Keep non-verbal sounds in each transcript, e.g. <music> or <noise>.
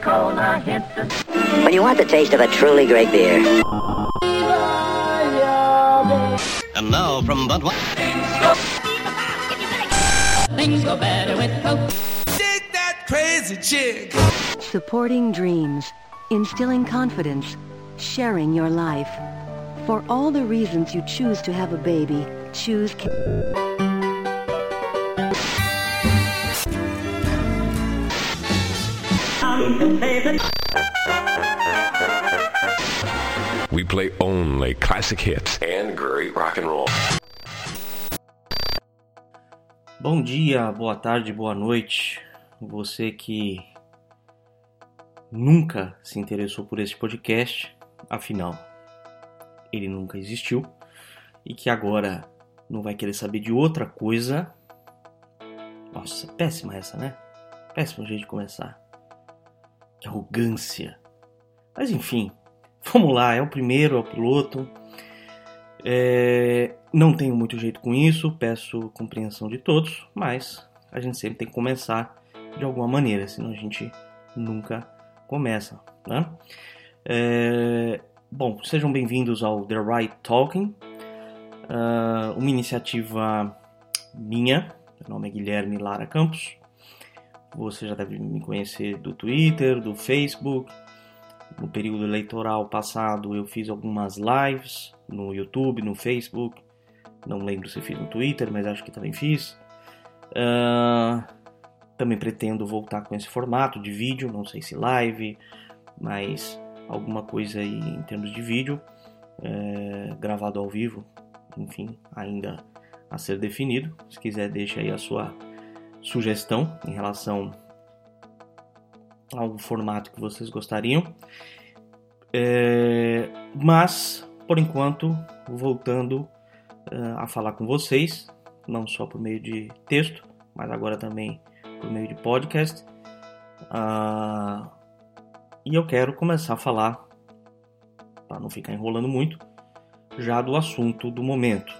Coca-Cola hit the When you want the taste of a truly great beer, And now from Budweiser. things go better with Coke. Shake that crazy chick. Supporting dreams, instilling confidence, sharing your life. For all the reasons you choose to have a baby, choose. We play only classic hits and great rock and roll. Bom dia, boa tarde, boa noite. Você que nunca se interessou por esse podcast, afinal, ele nunca existiu, e que agora não vai querer saber de outra coisa. Nossa, péssima essa, né? Péssimo jeito de começar. Arrogância. Mas enfim, <laughs> vamos lá, é o primeiro, é o piloto. É, não tenho muito jeito com isso, peço compreensão de todos, mas a gente sempre tem que começar de alguma maneira, senão a gente nunca começa. Né? É, bom, sejam bem-vindos ao The Right Talking, ah, uma iniciativa minha. Meu nome é Guilherme Lara Campos. Você já deve me conhecer do Twitter, do Facebook. No período eleitoral passado eu fiz algumas lives no YouTube, no Facebook. Não lembro se fiz no Twitter, mas acho que também fiz. Ah, também pretendo voltar com esse formato de vídeo, não sei se live, mas alguma coisa aí em termos de vídeo, é, gravado ao vivo, enfim, ainda a ser definido. Se quiser, deixe aí a sua sugestão em relação ao formato que vocês gostariam. É, mas, por enquanto, voltando eh, a falar com vocês, não só por meio de texto, mas agora também por meio de podcast. Ah, e eu quero começar a falar, para não ficar enrolando muito, já do assunto do momento,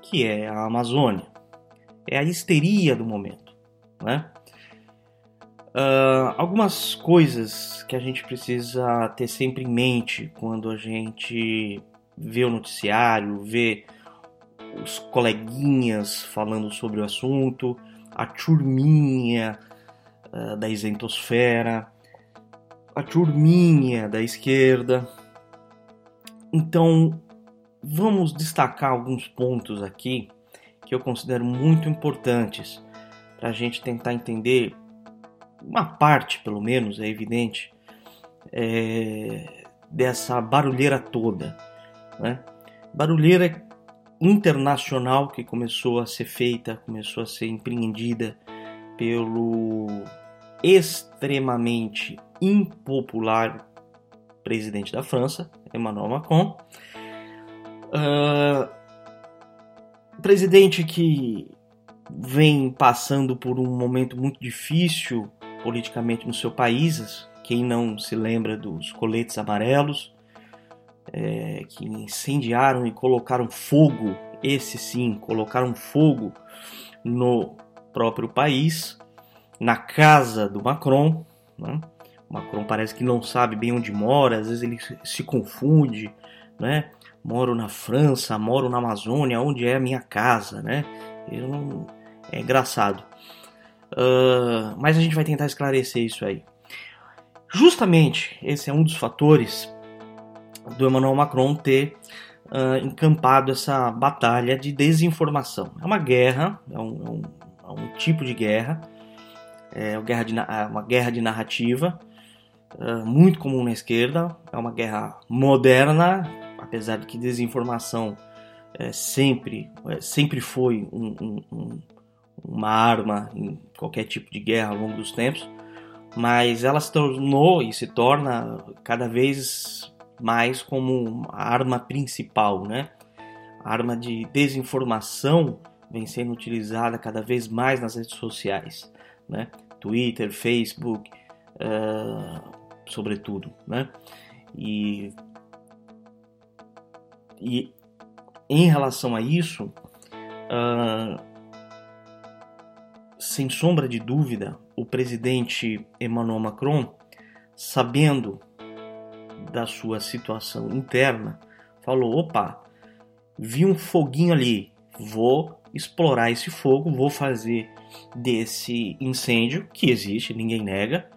que é a Amazônia. É a histeria do momento, né? Ah, algumas coisas que a gente precisa ter sempre em mente quando a gente vê o noticiário, vê os coleguinhas falando sobre o assunto, a turminha ah, da isentosfera, a turminha da esquerda. Então, vamos destacar alguns pontos aqui que eu considero muito importantes para a gente tentar entender uma parte, pelo menos, é evidente, é, dessa barulheira toda. Né? Barulheira internacional que começou a ser feita, começou a ser empreendida pelo extremamente impopular presidente da França, Emmanuel Macron. Ah, presidente que vem passando por um momento muito difícil politicamente no seu país. Quem não se lembra dos coletes amarelos é, que incendiaram e colocaram fogo, esse sim, colocaram fogo no próprio país, na casa do Macron. Né? O Macron parece que não sabe bem onde mora, às vezes ele se confunde, né? Moro na França, moro na Amazônia, onde é a minha casa, né? Eu. É engraçado. Ah, mas a gente vai tentar esclarecer isso aí. Justamente esse é um dos fatores do Emmanuel Macron ter ah, encampado essa batalha de desinformação. É uma guerra, é um, é um- é um tipo de guerra, é uma guerra de, é uma guerra de narrativa, ah, muito comum na esquerda, é uma guerra moderna, apesar de que desinformação é, sempre, é, sempre foi um- um- um, uma arma em qualquer tipo de guerra ao longo dos tempos, mas ela se tornou e se torna cada vez mais como a arma principal, né? A arma de desinformação vem sendo utilizada cada vez mais nas redes sociais, né? Twitter, Facebook, ah, sobretudo, né? E, e em relação a isso, ah, sem sombra de dúvida, o presidente Emmanuel Macron sabendo da sua situação interna, falou: opa, vi um foguinho ali, vou explorar esse fogo, vou fazer desse incêndio, que existe, ninguém nega,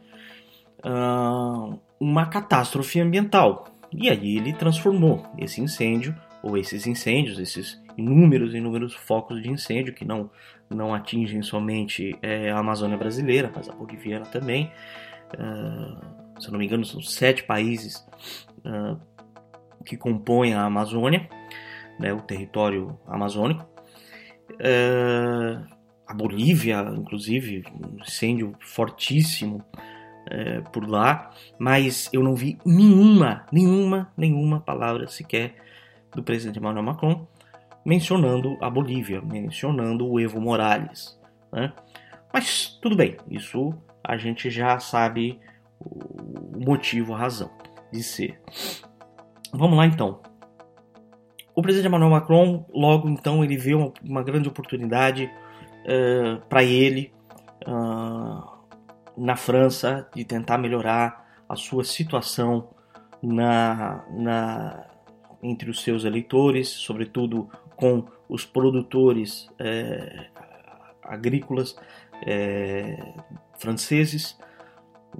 uma catástrofe ambiental. E aí ele transformou esse incêndio, ou esses incêndios, esses inúmeros, inúmeros focos de incêndio que não, não atingem somente é, a Amazônia brasileira, mas a boliviana também. Uh, se eu não me engano, são sete países uh, que compõem a Amazônia, né, o território amazônico. Uh, a Bolívia, inclusive, um incêndio fortíssimo é, por lá, mas eu não vi nenhuma, nenhuma, nenhuma palavra sequer do presidente Emmanuel Macron mencionando a Bolívia, mencionando o Evo Morales. Né? Mas tudo bem, isso a gente já sabe o motivo, a razão de ser. Vamos lá então. O presidente Emmanuel Macron, logo então, ele vê uma, uma grande oportunidade uh, para ele uh, na França de tentar melhorar a sua situação na, na, entre os seus eleitores, sobretudo com os produtores é, agrícolas é, franceses.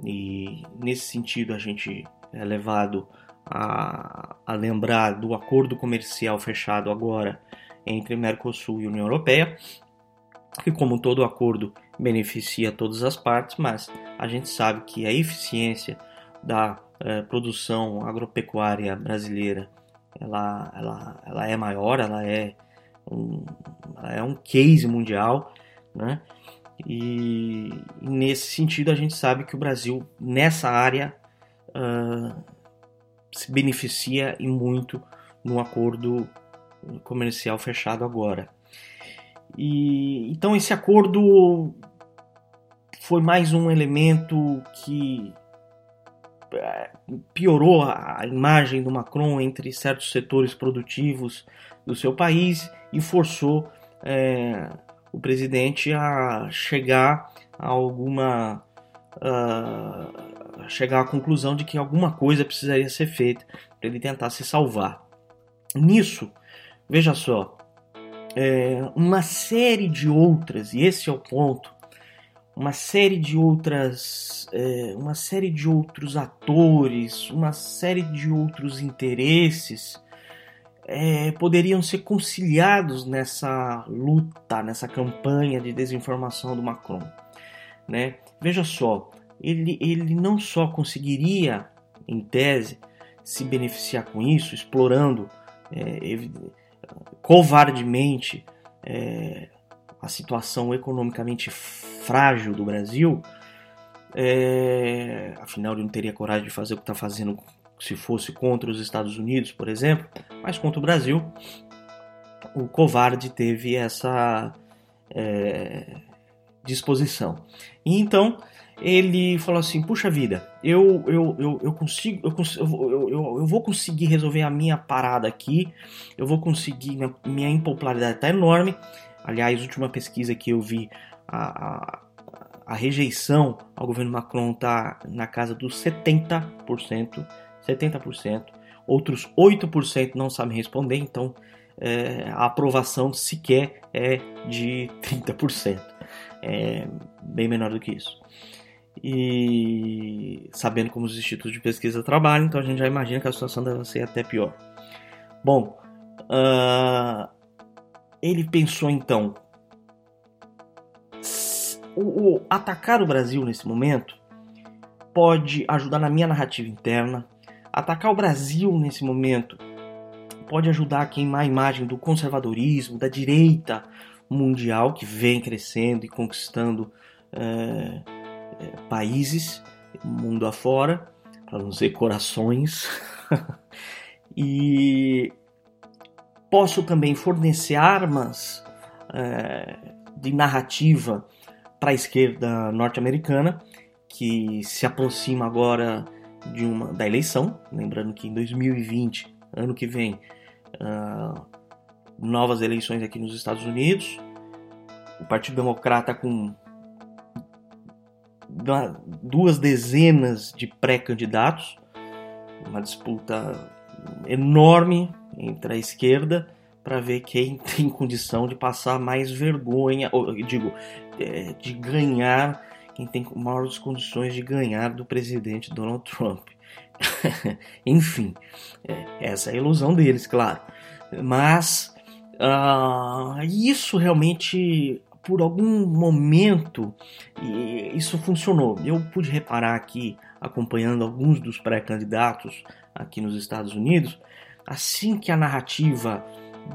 E nesse sentido a gente é levado a, a lembrar do acordo comercial fechado agora entre Mercosul e União Europeia, que como todo acordo beneficia todas as partes, mas a gente sabe que a eficiência da eh, produção agropecuária brasileira ela, ela, ela é maior, ela é um, ela é um case mundial, né? E, e, nesse sentido a gente sabe que o Brasil nessa área uh, se beneficia e muito no acordo comercial fechado agora. E então esse acordo foi mais um elemento que é, piorou a imagem do Macron entre certos setores produtivos do seu país e forçou é, o presidente a chegar a alguma uh, chegar à conclusão de que alguma coisa precisaria ser feita para ele tentar se salvar. Nisso, veja só, é, uma série de outras, e esse é o ponto, uma série de outras, é, uma série de outros atores, uma série de outros interesses é, poderiam ser conciliados nessa luta, nessa campanha de desinformação do Macron. Né? Veja só, ele, ele não só conseguiria, em tese, se beneficiar com isso, explorando é, covardemente é, a situação economicamente frágil do Brasil, é, afinal ele não teria coragem de fazer o que está fazendo se fosse contra os Estados Unidos, por exemplo, mas contra o Brasil, o covarde teve essa é, disposição. E então ele falou assim: puxa vida, eu, eu, eu, eu consigo, eu, eu, eu, eu vou conseguir resolver a minha parada aqui, eu vou conseguir, minha, minha impopularidade está enorme. Aliás, última pesquisa que eu vi, a, a, a rejeição ao governo Macron está na casa dos 70%, 70%. Outros 8% não sabem responder, então é, a aprovação sequer é de 30%. É bem menor do que isso e sabendo como os institutos de pesquisa trabalham, então a gente já imagina que a situação deve ser até pior. Bom, uh, ele pensou então o, o, atacar o Brasil nesse momento pode ajudar na minha narrativa interna. Atacar o Brasil nesse momento pode ajudar a queimar a imagem do conservadorismo, da direita mundial que vem crescendo e conquistando. Uh, é, países, mundo afora, para não dizer corações. <laughs> e posso também fornecer armas é, de narrativa para a esquerda norte-americana, que se aproxima agora de uma, da eleição. Lembrando que em 2020, ano que vem, uh, novas eleições aqui nos Estados Unidos. O Partido Democrata com duas dezenas de pré-candidatos, uma disputa enorme entre a esquerda para ver quem <laughs> tem condição de passar mais vergonha, ou digo, é, de ganhar, quem tem maiores condições de ganhar do presidente Donald Trump. <laughs> Enfim, é, essa é a ilusão deles, claro. Mas uh, isso realmente, por algum momento, isso funcionou. Eu pude reparar aqui, acompanhando alguns dos pré-candidatos aqui nos Estados Unidos, assim que a narrativa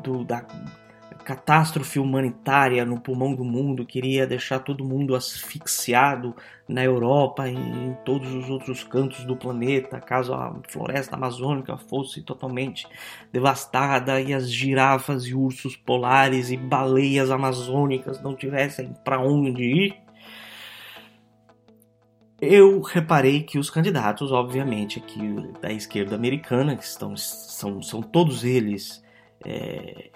do, da catástrofe humanitária no pulmão do mundo, queria deixar todo mundo asfixiado na Europa e em todos os outros cantos do planeta, caso a floresta amazônica fosse totalmente devastada e as girafas e ursos polares e baleias amazônicas não tivessem para onde ir. Eu reparei que os candidatos, obviamente, aqui da esquerda americana, que estão, são, são todos eles é,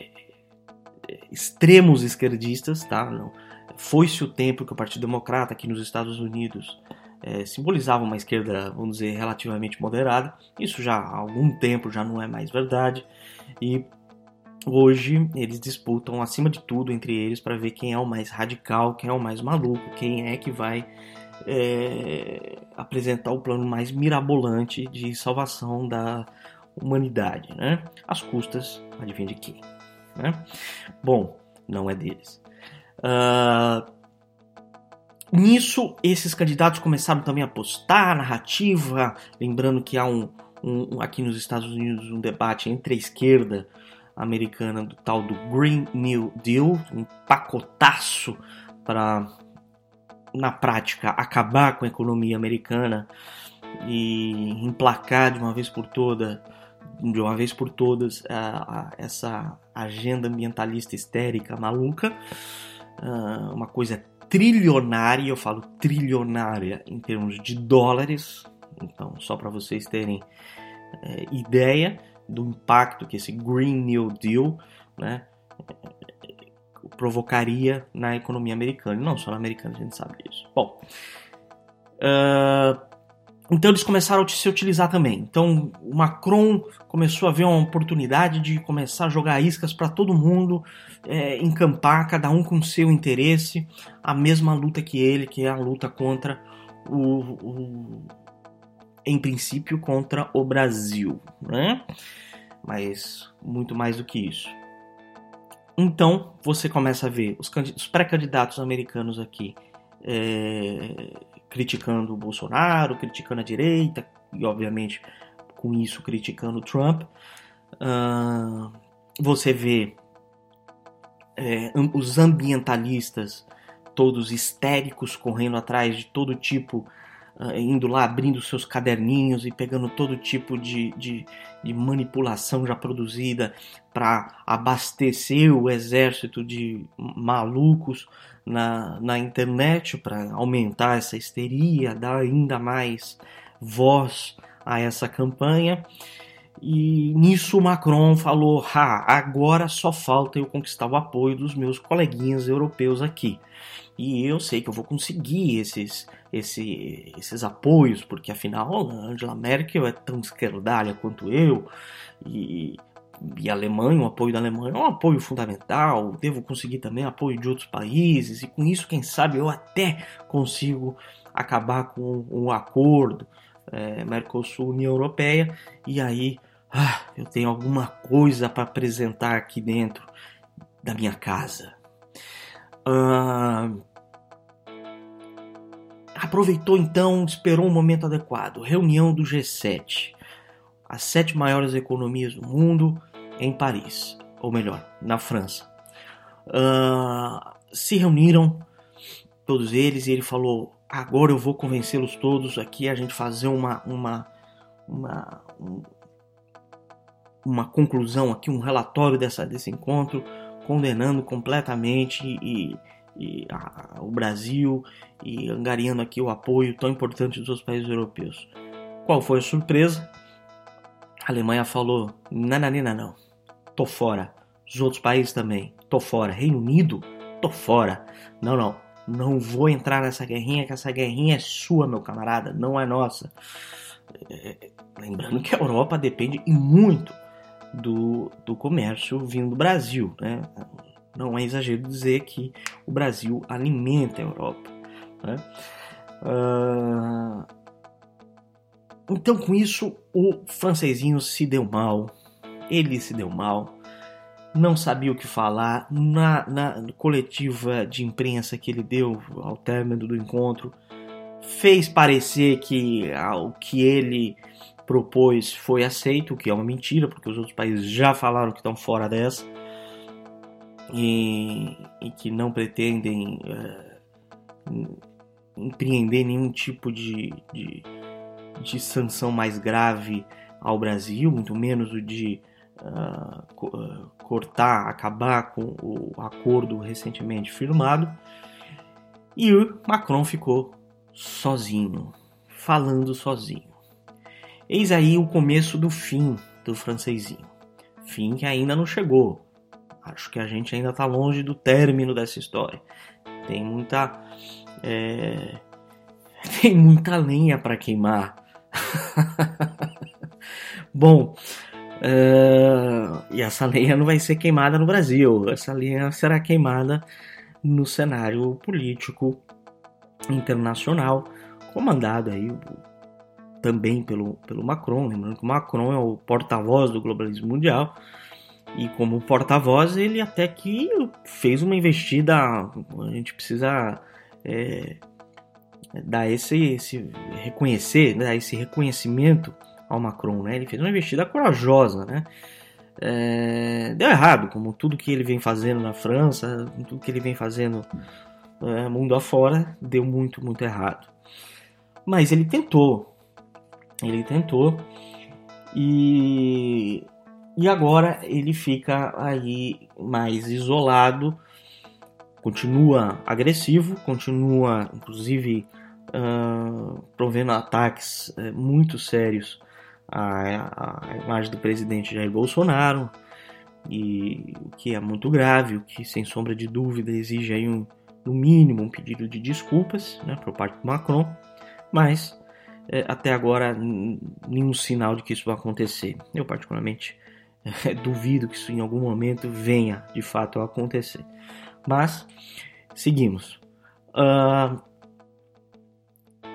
extremos esquerdistas, tá? Não. Foi-se o tempo que o Partido Democrata aqui nos Estados Unidos é, simbolizava uma esquerda, vamos dizer, relativamente moderada. Isso já há algum tempo já não é mais verdade. E hoje eles disputam, acima de tudo, entre eles para ver quem é o mais radical, quem é o mais maluco, quem é que vai é, apresentar o plano mais mirabolante de salvação da humanidade, né? Às custas, adivinha de quem? Né? Bom, não é deles. Uh, nisso, esses candidatos começaram também a postar narrativa, lembrando que há um, um, aqui nos Estados Unidos um debate entre a esquerda americana do tal do Green New Deal, um pacotaço para na prática acabar com a economia americana e emplacar de uma vez por toda de uma vez por todas a, a, essa agenda ambientalista histérica maluca, uh, uma coisa trilionária, eu falo trilionária em termos de dólares, então só para vocês terem é, ideia do impacto que esse Green New Deal né, provocaria na economia americana, não só na americana, a gente sabe disso. Bom, uh, então eles começaram a se utilizar também. Então o Macron começou a ver uma oportunidade de começar a jogar iscas para todo mundo é, encampar, cada um com seu interesse, a mesma luta que ele, que é a luta contra o, o em princípio contra o Brasil, né? Mas muito mais do que isso. Então você começa a ver os, os pré-candidatos americanos aqui é, criticando o Bolsonaro, criticando a direita e, obviamente, com isso criticando o Trump. Uh, você vê é, os ambientalistas todos histéricos correndo atrás de todo tipo, uh, indo lá abrindo seus caderninhos e pegando todo tipo de, de, de manipulação já produzida para abastecer o exército de malucos na, na internet para aumentar essa histeria, dar ainda mais voz a essa campanha. E nisso Macron falou: ah, agora só falta eu conquistar o apoio dos meus coleguinhas europeus aqui. E eu sei que eu vou conseguir esses, esse, esses apoios, porque afinal Angela Merkel é tão esquerdalha quanto eu, e e a Alemanha, o apoio da Alemanha é um apoio fundamental. Devo conseguir também apoio de outros países, e com isso, quem sabe, eu até consigo acabar com um acordo é, Mercosul-União Europeia, e aí ah, eu tenho alguma coisa para apresentar aqui dentro da minha casa. Ah, aproveitou então, esperou um momento adequado. Reunião do G7 as sete maiores economias do mundo em Paris, ou melhor, na França. Uh, se reuniram todos eles e ele falou: agora eu vou convencê-los todos aqui a gente fazer uma uma uma uma conclusão aqui, um relatório dessa, desse encontro, condenando completamente e, e a, o Brasil e angariando aqui o apoio tão importante dos países europeus. Qual foi a surpresa? A Alemanha falou: nananina não, tô fora. Os outros países também, tô fora. Reino Unido, tô fora. Não, não, não vou entrar nessa guerrinha, que essa guerrinha é sua, meu camarada, não é nossa. É, lembrando que a Europa depende muito do, do comércio vindo do Brasil. Né? Não é exagero dizer que o Brasil alimenta a Europa. Né? Uh... Então, com isso, o francesinho se deu mal. Ele se deu mal. Não sabia o que falar. Na, na coletiva de imprensa que ele deu ao término do encontro, fez parecer que o que ele propôs foi aceito, o que é uma mentira, porque os outros países já falaram que estão fora dessa e, e que não pretendem é, empreender nenhum tipo de, de, de, sanção mais grave ao Brasil, muito menos o de uh, cortar, acabar com o acordo recentemente firmado. E o Macron ficou sozinho, falando sozinho. Eis aí o começo do fim do francesinho. Fim que ainda não chegou. Acho que a gente ainda está longe do término dessa história. Tem muita. É... <laughs> Tem muita lenha para queimar. <laughs> Bom, uh, e essa lenha não vai ser queimada no Brasil. Essa lenha será queimada no cenário político internacional, comandado aí também pelo, pelo Macron. Lembrando que o Macron é o porta-voz do globalismo mundial. E como porta-voz, ele até que fez uma investida. A gente precisa é, dar esse, esse reconhecer, dar esse reconhecimento ao Macron, né? Ele fez uma investida corajosa, né? É, deu errado, como tudo que ele vem fazendo na França, tudo que ele vem fazendo é, mundo afora, deu muito, muito errado. Mas ele tentou, ele tentou e, e agora ele fica aí mais isolado, continua agressivo, continua inclusive uh, provendo ataques uh, muito sérios à, à imagem do presidente Jair Bolsonaro, e o que é muito grave, o que sem sombra de dúvida exige aí um, no mínimo um pedido de desculpas né, por parte do Macron, mas é, até agora nenhum sinal de que isso vai acontecer. Eu particularmente <laughs> duvido que isso em algum momento venha de fato a acontecer. Mas seguimos. Uh,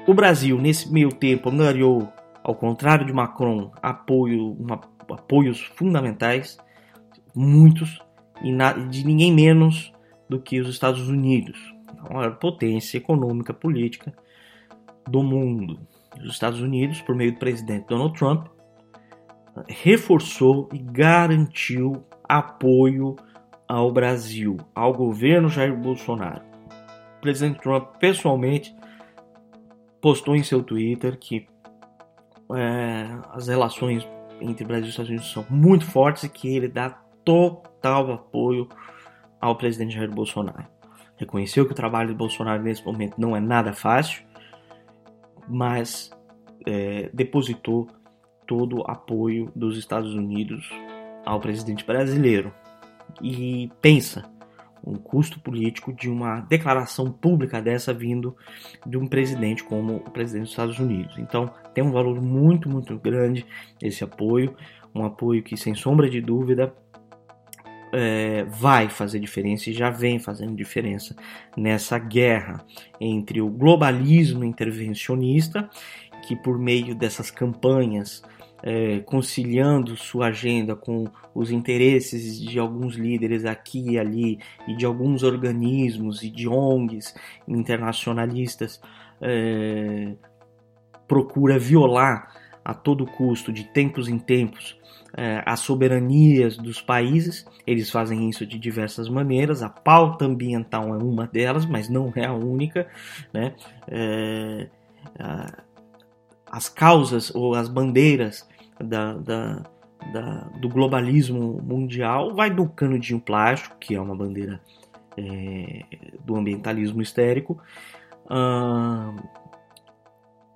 o Brasil nesse meio tempo angariou, ao contrário de Macron, apoio, uma, apoios fundamentais, muitos e na, de ninguém menos do que os Estados Unidos, a maior potência econômica política do mundo os Estados Unidos, por meio do presidente Donald Trump, reforçou e garantiu apoio ao Brasil, ao governo Jair Bolsonaro. O presidente Trump pessoalmente postou em seu Twitter que é, as relações entre Brasil e Estados Unidos são muito fortes e que ele dá total apoio ao presidente Jair Bolsonaro. Reconheceu que o trabalho de Bolsonaro nesse momento não é nada fácil, mas é, depositou todo o apoio dos Estados Unidos ao presidente brasileiro. E pensa um custo político de uma declaração pública dessa vindo de um presidente como o presidente dos Estados Unidos. Então tem um valor muito, muito grande esse apoio, um apoio que sem sombra de dúvida é, vai fazer diferença e já vem fazendo diferença nessa guerra entre o globalismo intervencionista, que por meio dessas campanhas, é, conciliando sua agenda com os interesses de alguns líderes aqui e ali, e de alguns organismos e de ONGs internacionalistas, é, procura violar a todo custo, de tempos em tempos, é, as soberanias dos países. Eles fazem isso de diversas maneiras. A pauta ambiental é uma delas, mas não é a única. Né? É, as causas ou as bandeiras da, da, da, do globalismo mundial vai do canudinho plástico, que é uma bandeira é, do ambientalismo histérico, uh,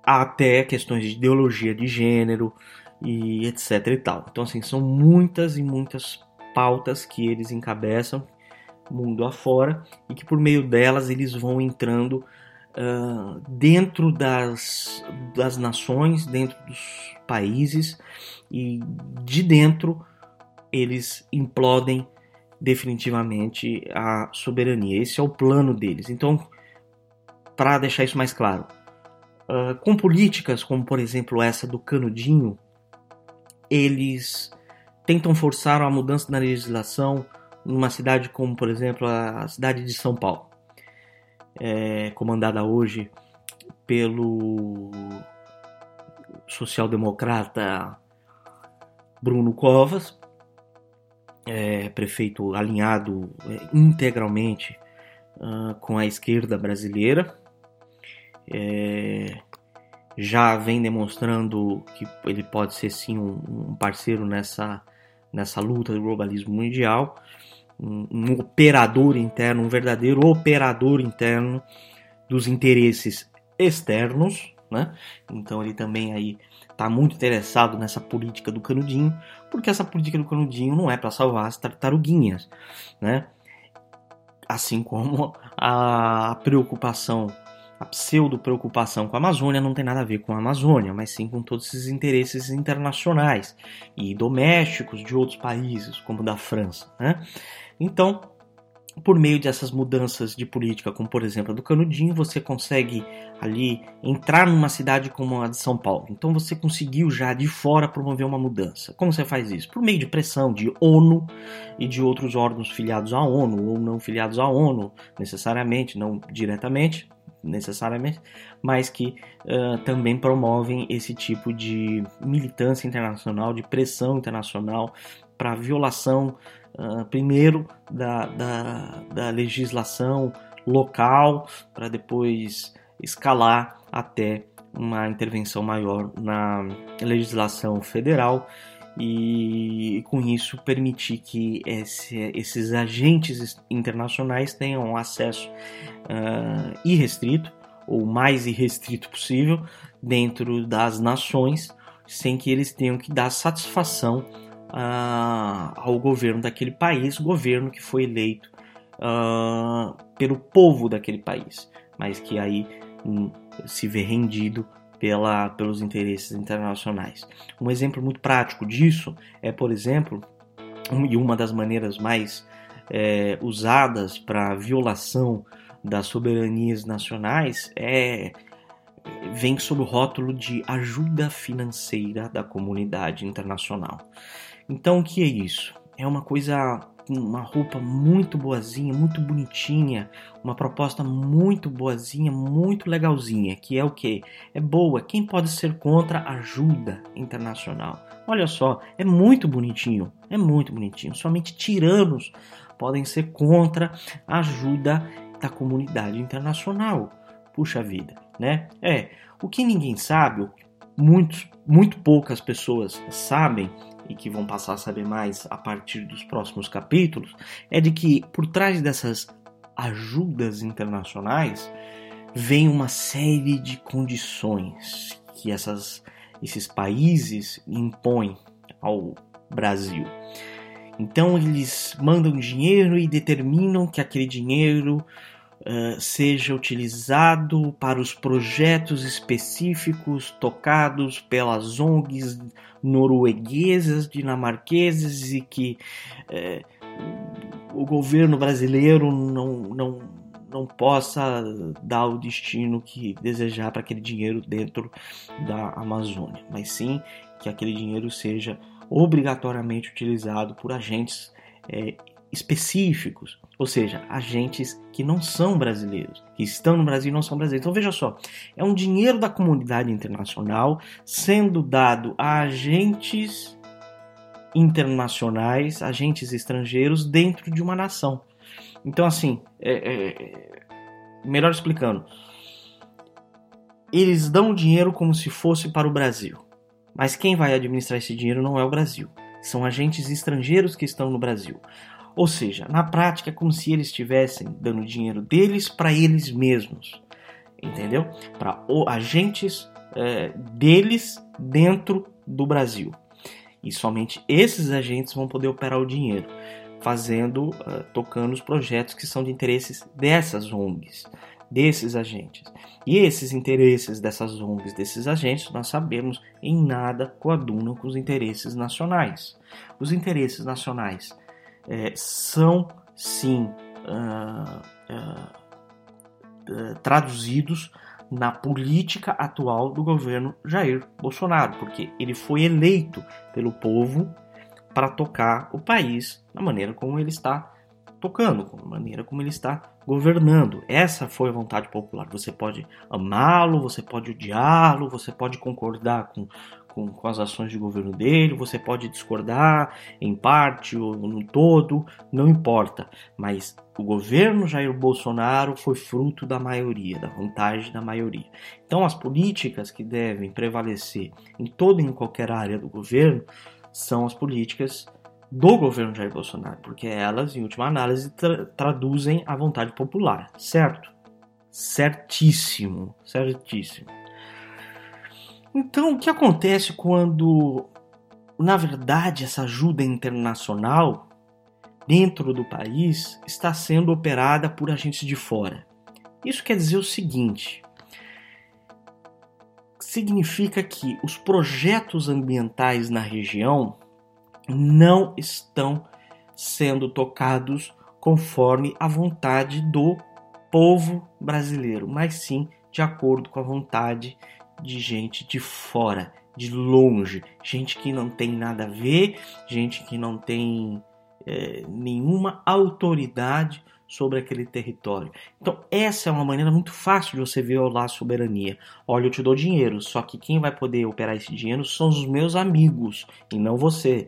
até questões de ideologia de gênero, e etc e tal. Então assim, são muitas e muitas pautas que eles encabeçam mundo afora e que por meio delas eles vão entrando dentro das, das nações, dentro dos países e de dentro eles implodem definitivamente a soberania. Esse é o plano deles. Então, para deixar isso mais claro, uh, com políticas como, por exemplo, essa do canudinho, eles tentam forçar a mudança na legislação numa cidade como, por exemplo, a cidade de São Paulo, é, comandada hoje pelo social-democrata Bruno Covas, é, prefeito alinhado é, integralmente uh, com a esquerda brasileira. É, já vem demonstrando que ele pode ser sim um, um parceiro nessa, nessa luta do globalismo mundial, um, um, operador interno, um verdadeiro operador interno dos interesses externos, né? Então ele também aí está muito interessado nessa política do canudinho, porque essa política do canudinho não é para salvar as tartaruguinhas, né? Assim como a preocupação, a pseudo-preocupação com a Amazônia não tem nada a ver com a Amazônia, mas sim com todos esses interesses internacionais e domésticos de outros países, como da França, né? Então, por meio dessas mudanças de política, como por exemplo a do Canudinho, você consegue ali entrar numa cidade como a de São Paulo. Então você conseguiu já de fora promover uma mudança. Como você faz isso? Por meio de pressão de ONU e de outros órgãos filiados à ONU ou não filiados à ONU, necessariamente, não diretamente, necessariamente, mas que uh, também promovem esse tipo de militância internacional, de pressão internacional para violação uh, primeiro da, da, da legislação local, para depois escalar até uma intervenção maior na legislação federal e com isso permitir que esse, esses agentes internacionais tenham acesso uh, irrestrito ou mais irrestrito possível dentro das nações, sem que eles tenham que dar satisfação ao governo daquele país, governo que foi eleito uh, pelo povo daquele país, mas que aí um, se vê rendido pela, pelos interesses internacionais. Um exemplo muito prático disso é, por exemplo, um, e uma das maneiras mais é, usadas para violação das soberanias nacionais é vem sob o rótulo de ajuda financeira da comunidade internacional. Então, o que é isso? É uma coisa, uma roupa muito boazinha, muito bonitinha, uma proposta muito boazinha, muito legalzinha, que é o que? É boa. Quem pode ser contra ajuda internacional? Olha só, é muito bonitinho, é muito bonitinho. Somente tiranos podem ser contra a ajuda da comunidade internacional. Puxa vida, né? É, o que ninguém sabe, muitos, muito poucas pessoas sabem e que vão passar a saber mais a partir dos próximos capítulos, é de que por trás dessas ajudas internacionais vem uma série de condições que essas, esses países impõem ao Brasil. Então eles mandam dinheiro e determinam que aquele dinheiro uh, seja utilizado para os projetos específicos tocados pelas ONGs norueguesas, dinamarquesas e que uh, o governo brasileiro não, não, não possa dar o destino que desejar para aquele dinheiro dentro da Amazônia, mas sim que aquele dinheiro seja obrigatoriamente utilizado por agentes é, específicos, ou seja, agentes que não são brasileiros, que estão no Brasil e não são brasileiros. Então veja só, é um dinheiro da comunidade internacional sendo dado a agentes internacionais, agentes estrangeiros dentro de uma nação. Então assim, é, é, melhor explicando, eles dão dinheiro como se fosse para o Brasil, mas quem vai administrar esse dinheiro não é o Brasil. São agentes estrangeiros que estão no Brasil. Ou seja, na prática é como se eles estivessem dando dinheiro deles para eles mesmos, entendeu? Para agentes é, deles dentro do Brasil. E somente esses agentes vão poder operar o dinheiro. fazendo, uh, tocando os projetos que são de interesses dessas ONGs, desses agentes. E esses interesses dessas ONGs, desses agentes, nós sabemos em nada coadunam com os interesses nacionais. Os interesses nacionais é, são, sim, uh, uh, traduzidos na política atual do governo Jair Bolsonaro, porque ele foi eleito pelo povo para tocar o país da maneira como ele está tocando, da maneira como ele está governando. Essa foi a vontade popular. Você pode amá-lo, você pode odiá-lo, você pode concordar com, com, com, as ações de governo dele, você pode discordar em parte ou no todo, não importa. Mas o governo Jair Bolsonaro foi fruto da maioria, da vontade da maioria. Então, as políticas que devem prevalecer em toda e em qualquer área do governo são as políticas do governo Jair Bolsonaro, porque elas, em última análise, tra traduzem a vontade popular, certo? Certíssimo, certíssimo. Então, o que acontece quando, na verdade, essa ajuda internacional dentro do país está sendo operada por agentes de fora? Isso quer dizer o seguinte: significa que os projetos ambientais na região não estão sendo tocados conforme a vontade do povo brasileiro, mas sim de acordo com a vontade de gente de fora, de longe, gente que não tem nada a ver, gente que não tem é, nenhuma autoridade sobre aquele território. Então, essa é uma maneira muito fácil de você violar a soberania. Olha, eu te dou dinheiro, só que quem vai poder operar esse dinheiro são os meus amigos e não você.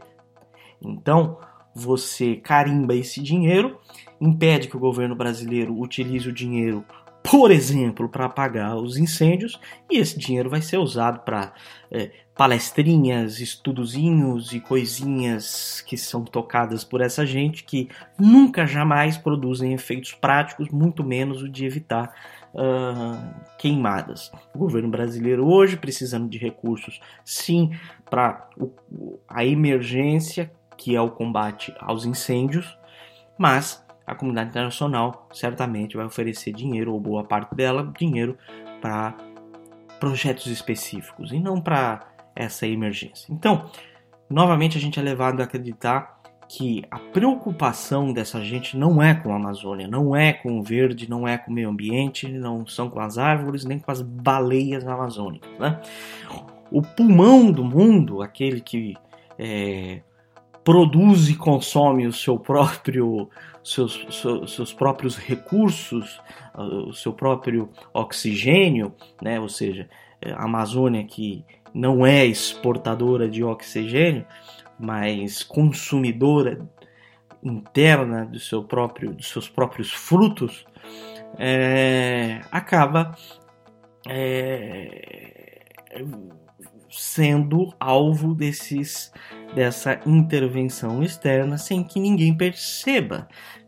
Então, você carimba esse dinheiro, impede que o governo brasileiro utilize o dinheiro, por exemplo, para apagar os incêndios, e esse dinheiro vai ser usado para é, palestrinhas, estudozinhos e coisinhas que são tocadas por essa gente que nunca jamais produzem efeitos práticos, muito menos o de evitar uh, queimadas. O governo brasileiro hoje precisando de recursos, sim, para a emergência que é o combate aos incêndios, mas a comunidade internacional certamente vai oferecer dinheiro, ou boa parte dela, dinheiro para projetos específicos e não para essa emergência. Então, novamente a gente é levado a acreditar que a preocupação dessa gente não é com a Amazônia, não é com o verde, não é com o meio ambiente, não são com as árvores, nem com as baleias amazônicas. Né? O pulmão do mundo, aquele que é, produz e consome o seu <laughs> próprio, seus, seus, seus próprios recursos, ah, o seu próprio oxigênio, né? ou seja, é, a Amazônia que não é exportadora de oxigênio, mas consumidora interna do seu próprio, dos seus próprios frutos, é, acaba é, sendo alvo desses dessa intervenção externa sem que ninguém perceba,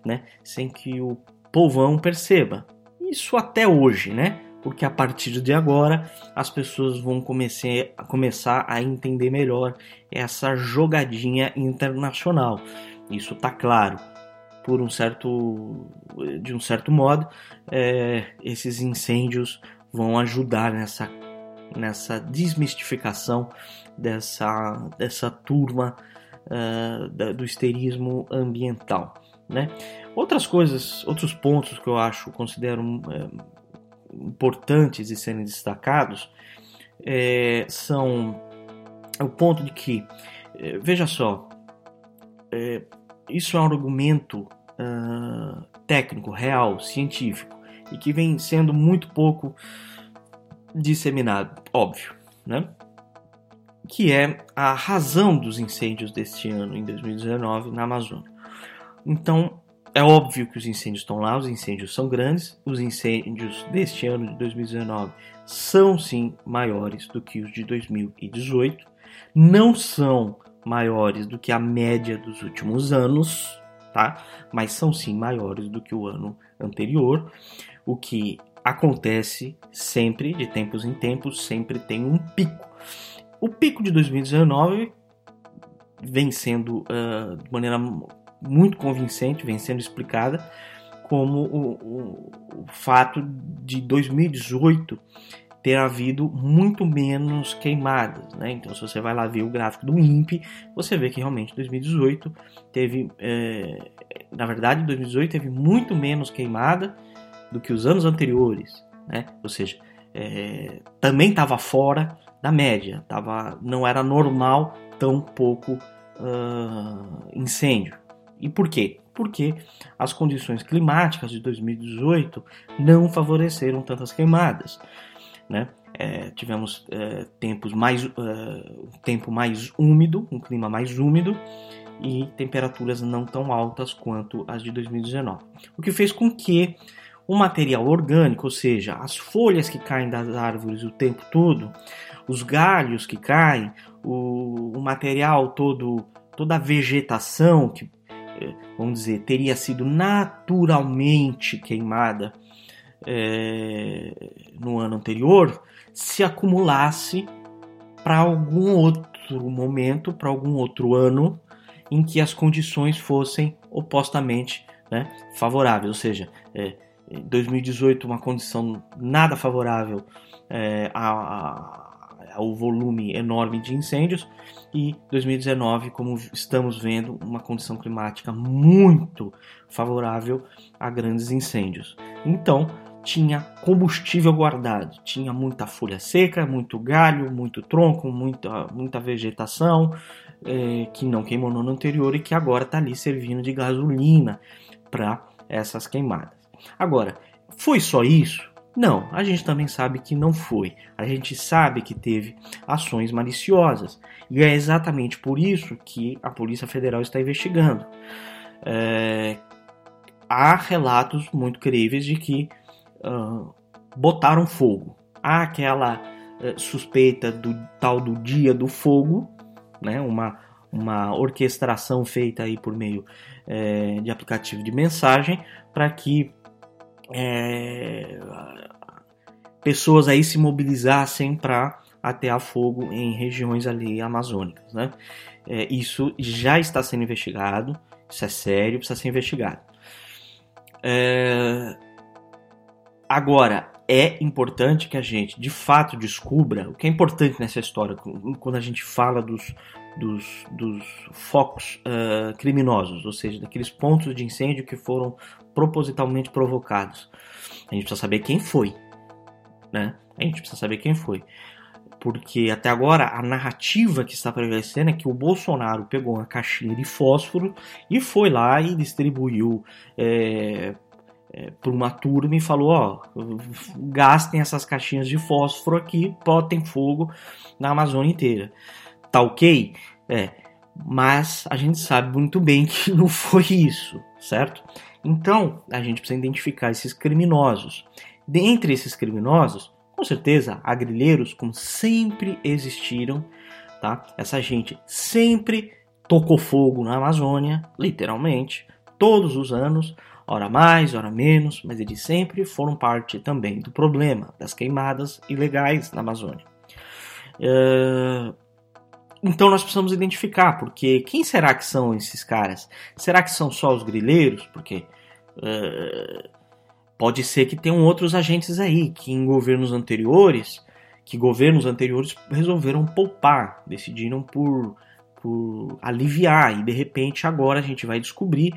né? Sem que o povão perceba. Isso até hoje, né? Porque a partir de agora as pessoas vão começar a entender melhor essa jogadinha internacional. Isso tá claro. Por um certo, de um certo modo, é, esses incêndios vão ajudar nessa nessa desmistificação dessa, dessa turma uh, do histerismo ambiental. Né? Outras coisas, outros pontos que eu acho, considero uh, importantes de serem destacados é, são o ponto de que, é, veja só, é, isso é um argumento uh, técnico, real, científico, e que vem sendo muito pouco disseminado, óbvio, né? Que é a razão dos incêndios deste ano, em 2019, na Amazônia. Então, é óbvio que os incêndios estão lá, os incêndios são grandes, os incêndios deste ano de 2019 são sim maiores do que os de 2018, não são maiores do que a média dos últimos anos, tá? Mas são sim maiores do que o ano anterior, o que acontece sempre, de tempos em tempos, sempre tem um pico. O pico de 2019 vem sendo uh, de maneira muito convincente, vem sendo explicada, como o, o, o fato de 2018 ter havido muito menos queimadas. Né? Então, se você vai lá ver o gráfico do INPE, você vê que realmente 2018 teve, é, na verdade, 2018 teve muito menos queimada do que os anos anteriores. Né? Ou seja, é, também estava fora da média, tava, não era normal tão pouco uh, incêndio. E por quê? Porque as condições climáticas de 2018 não favoreceram tantas queimadas né? É, tivemos é, tempos mais, um tempo mais úmido, um clima mais úmido e temperaturas não tão altas quanto as de 2019. O que fez com que o material orgânico, ou seja, as folhas que caem das árvores o tempo todo, os galhos que caem, o, o material todo, toda a vegetação que, é, vamos dizer, teria sido naturalmente queimada é, no ano anterior se acumulasse para algum outro momento, para algum outro ano em que as condições fossem opostamente né, favoráveis, ou seja, é, 2018 uma condição nada favorável é, a, ao volume enorme de incêndios e 2019, como estamos vendo, uma condição climática muito favorável a grandes incêndios. Então, tinha combustível guardado, tinha muita folha seca, muito galho, muito tronco, muita, muita vegetação é, que não queimou no ano anterior e que agora está ali servindo de gasolina para essas queimadas. Agora, foi só isso? Não, a gente também sabe que não foi. A gente sabe que teve ações maliciosas e é exatamente por isso que a Polícia Federal está investigando. É, há relatos muito críveis de que uh, botaram fogo. Há aquela uh, suspeita do tal do dia do fogo, né? uma, uma orquestração feita aí por meio é, de aplicativo de mensagem para que é, pessoas aí se mobilizassem para atear fogo em regiões ali amazônicas. Né? É, isso já está sendo investigado, isso é sério, precisa ser investigado. É, Agora, é importante que a gente de fato descubra o que é importante nessa história, quando a gente fala dos, dos, dos focos uh, criminosos, ou seja, daqueles pontos de incêndio que foram propositalmente provocados. A gente precisa saber quem foi, né? A gente precisa saber quem foi. Porque até agora a narrativa que está prevalecendo é que o Bolsonaro pegou uma caixinha de fósforo e foi lá e distribuiu é, é, para uma turma e falou: ó, gastem essas caixinhas de fósforo aqui, botem fogo na Amazônia inteira. Tá ok? É, mas a gente sabe muito bem que <laughs> não foi isso, certo? Então a gente precisa identificar esses criminosos. Dentre esses criminosos, com certeza, há grilheiros, como sempre existiram, tá? Essa gente sempre tocou fogo na Amazônia, literalmente, todos os anos ora mais, ora menos, mas eles sempre foram parte também do problema das queimadas ilegais na Amazônia. Uh, então nós precisamos identificar, porque quem será que são esses caras? Será que são só os grileiros? Porque uh, pode ser que tenham outros agentes aí que em governos anteriores, que governos anteriores resolveram poupar, decidiram por por aliviar e de repente agora a gente vai descobrir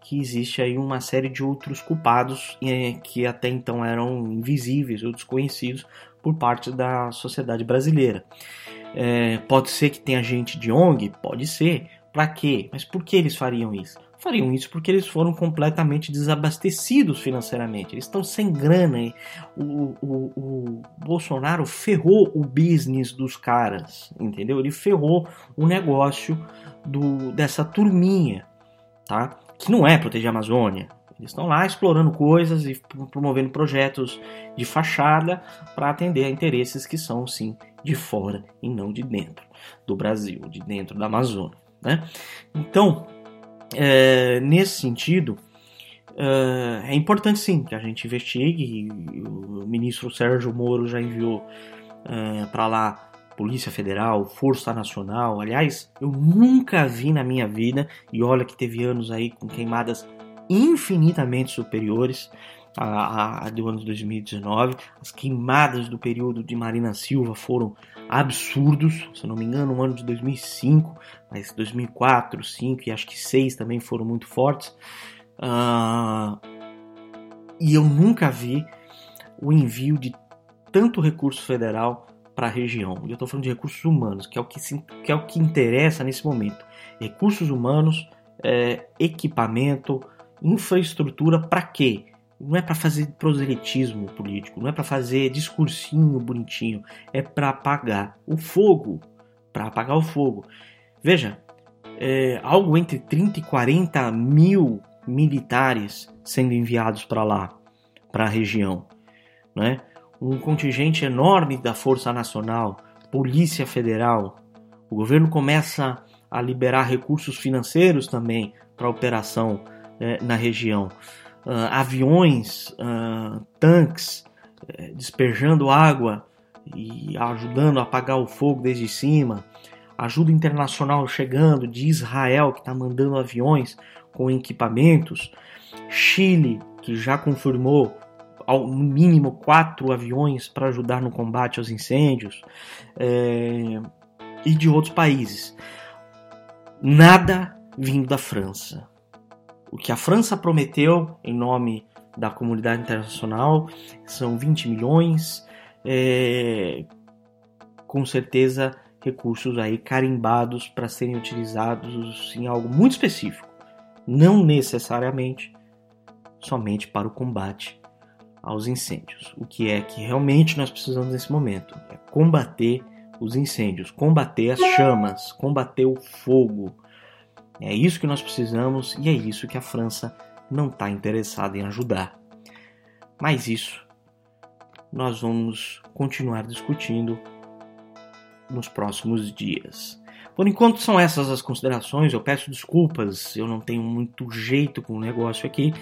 que existe aí uma série de outros culpados é, que até então eram invisíveis ou desconhecidos por parte da sociedade brasileira. É, pode ser que tenha gente de ONG? Pode ser. Para quê? Mas por que eles fariam isso? Fariam isso porque eles foram completamente desabastecidos financeiramente. Eles estão sem grana. O, o, o Bolsonaro ferrou o business dos caras, entendeu? Ele ferrou o negócio do, dessa turminha, tá? que não é proteger a Amazônia. Eles estão lá explorando coisas e promovendo projetos de fachada para atender a interesses que são, sim, de fora e não de dentro do Brasil, de dentro da Amazônia. Né? Então, é, nesse sentido, é, é, importante sim que a gente investigue. o ministro Sérgio Moro já enviou é, para lá Polícia Federal, Força Nacional. Aliás, eu nunca vi na minha vida, e olha que teve anos aí com queimadas infinitamente superiores a, a, do ano de 2019. As queimadas do período de Marina Silva foram absurdos, se eu não me engano, no ano de 2005, mas 2004, 2005 e acho que 2006 também foram muito fortes. Uh, e eu nunca vi o envio de tanto recurso federal para a região. E eu estou falando de recursos humanos, que é o que, se, que é o que interessa nesse momento. Recursos humanos, é, equipamento, infraestrutura para quê? Não é para fazer proselitismo político, não é para fazer discursinho bonitinho, é para apagar o fogo, para apagar o fogo. Veja, é, algo entre 30 e 40 mil militares sendo enviados para lá, para a região, né? Um contingente enorme da Força Nacional, Polícia Federal. O governo começa a liberar recursos financeiros também para a operação é, na região uh, aviões, uh, tanques uh, despejando água e ajudando a apagar o fogo desde cima, ajuda internacional chegando de Israel que está mandando aviões com equipamentos, Chile que já confirmou ao mínimo quatro aviões para ajudar no combate aos incêndios é, e de outros países. Nada vindo da França o que a França prometeu em nome da comunidade internacional são 20 milhões, é, com certeza recursos aí carimbados para serem utilizados em algo muito específico, não necessariamente somente para o combate aos incêndios. O que é que realmente nós precisamos nesse momento é combater os incêndios, combater as chamas, combater o fogo, é isso que nós precisamos e é isso que a França não está interessada em ajudar. Mas isso nós vamos continuar discutindo nos próximos dias. Por enquanto são essas as considerações. Eu peço desculpas, eu não tenho muito jeito com o negócio aqui.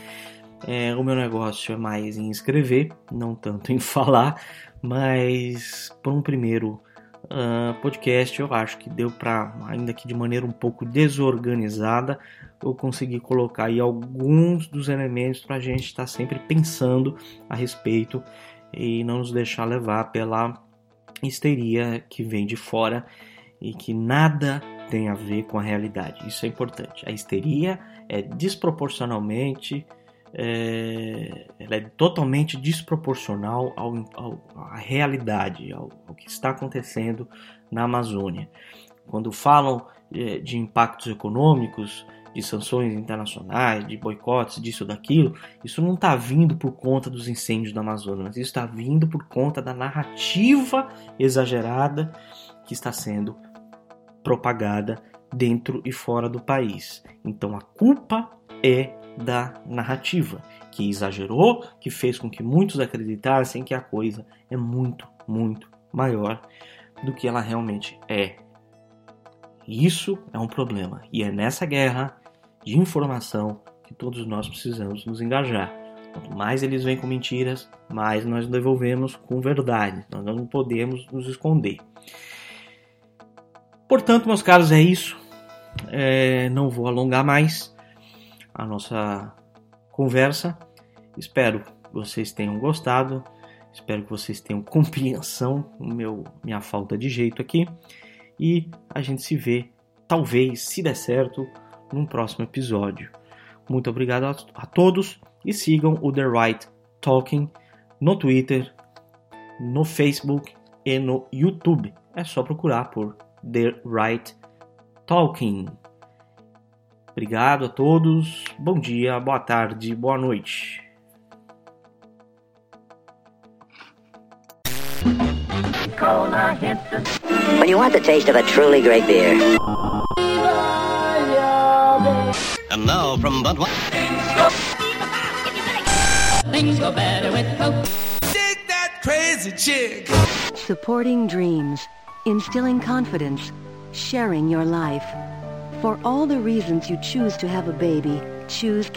É, o meu negócio é mais em escrever, não tanto em <laughs> falar, mas por um primeiro uh, podcast, eu acho que deu para, ainda que de maneira um pouco desorganizada, eu consegui colocar aí alguns dos elementos para a gente estar tá sempre pensando a respeito e não nos deixar levar pela histeria que vem de fora e que nada tem a ver com a realidade. Isso é importante. A histeria é desproporcionalmente é, ela é totalmente desproporcional ao, ao, à realidade, ao, ao, que está acontecendo na Amazônia. Quando falam é, de impactos econômicos, de sanções internacionais, de boicotes, disso daquilo, isso não está vindo por conta dos incêndios da Amazônia, mas isso está vindo por conta da narrativa exagerada que está sendo propagada dentro e fora do país. Então a culpa é da narrativa, que exagerou, que fez com que muitos acreditassem que a coisa é muito, muito maior do que ela realmente é. Isso é um problema e é nessa guerra de informação que todos nós precisamos nos engajar. Quanto mais eles vêm com mentiras, mais nós devolvemos com verdade. Nós não podemos nos esconder. Portanto, meus caros, é isso. É, não vou alongar mais a nossa conversa. Espero que vocês tenham gostado. Espero que vocês tenham <laughs> compreensão meu minha falta de jeito aqui e a gente se vê talvez se der certo num próximo episódio. Muito obrigado a, a todos e sigam o The Right Talking no Twitter, no Facebook e no YouTube. É só procurar por The Right Talking. Obrigado a todos. Bom dia, boa tarde, boa noite. When you want the taste of a truly great beer. And now from Budweiser. Things go better with Coke. Dig that crazy chick. Supporting dreams, instilling confidence, sharing your life. For all the reasons you choose to have a baby, choose...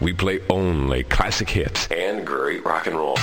We play only classic hits and great rock and roll.